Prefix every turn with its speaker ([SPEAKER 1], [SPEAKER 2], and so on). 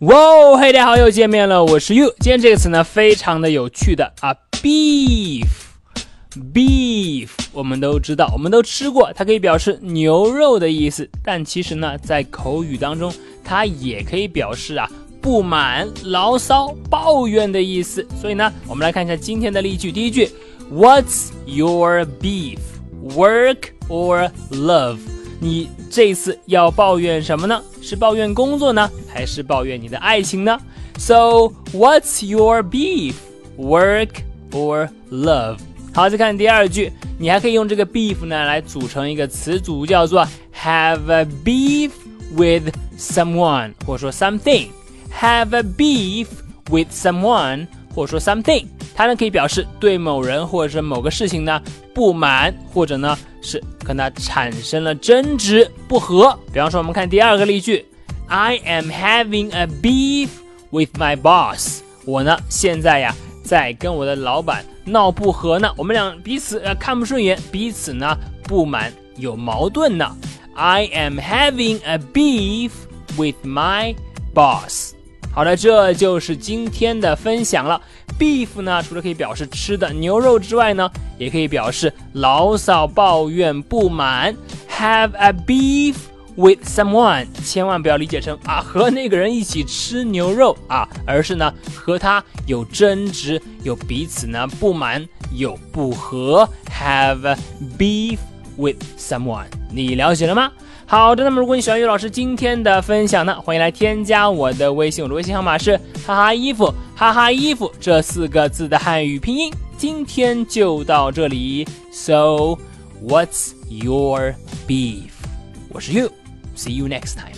[SPEAKER 1] 哇哦，嘿，大家好，又见面了，我是 You。今天这个词呢，非常的有趣的啊，beef，beef，我们都知道，我们都吃过，它可以表示牛肉的意思，但其实呢，在口语当中，它也可以表示啊不满、牢骚、抱怨的意思。所以呢，我们来看一下今天的例句，第一句，What's your beef？Work or love？你这次要抱怨什么呢？是抱怨工作呢，还是抱怨你的爱情呢？So what's your beef? Work or love? 好，再看第二句，你还可以用这个 beef 呢来组成一个词组，叫做 have a beef with someone，或者说 something。have a beef with someone，或者说 something。 它呢可以表示对某人或者是某个事情呢不满，或者呢是跟他产生了争执不和。比方说，我们看第二个例句：I am having a beef with my boss。我呢现在呀在跟我的老板闹不和呢，我们俩彼此呃看不顺眼，彼此呢不满有矛盾呢。I am having a beef with my boss。好的，这就是今天的分享了。beef 呢，除了可以表示吃的牛肉之外呢，也可以表示牢骚、抱怨、不满。Have a beef with someone，千万不要理解成啊和那个人一起吃牛肉啊，而是呢和他有争执，有彼此呢不满，有不和。Have a beef with someone，你了解了吗？好的，那么如果你喜欢于老师今天的分享呢，欢迎来添加我的微信，我的微信号码是哈哈衣服哈哈衣服这四个字的汉语拼音。今天就到这里，So what's your beef？我是 You，See you next time。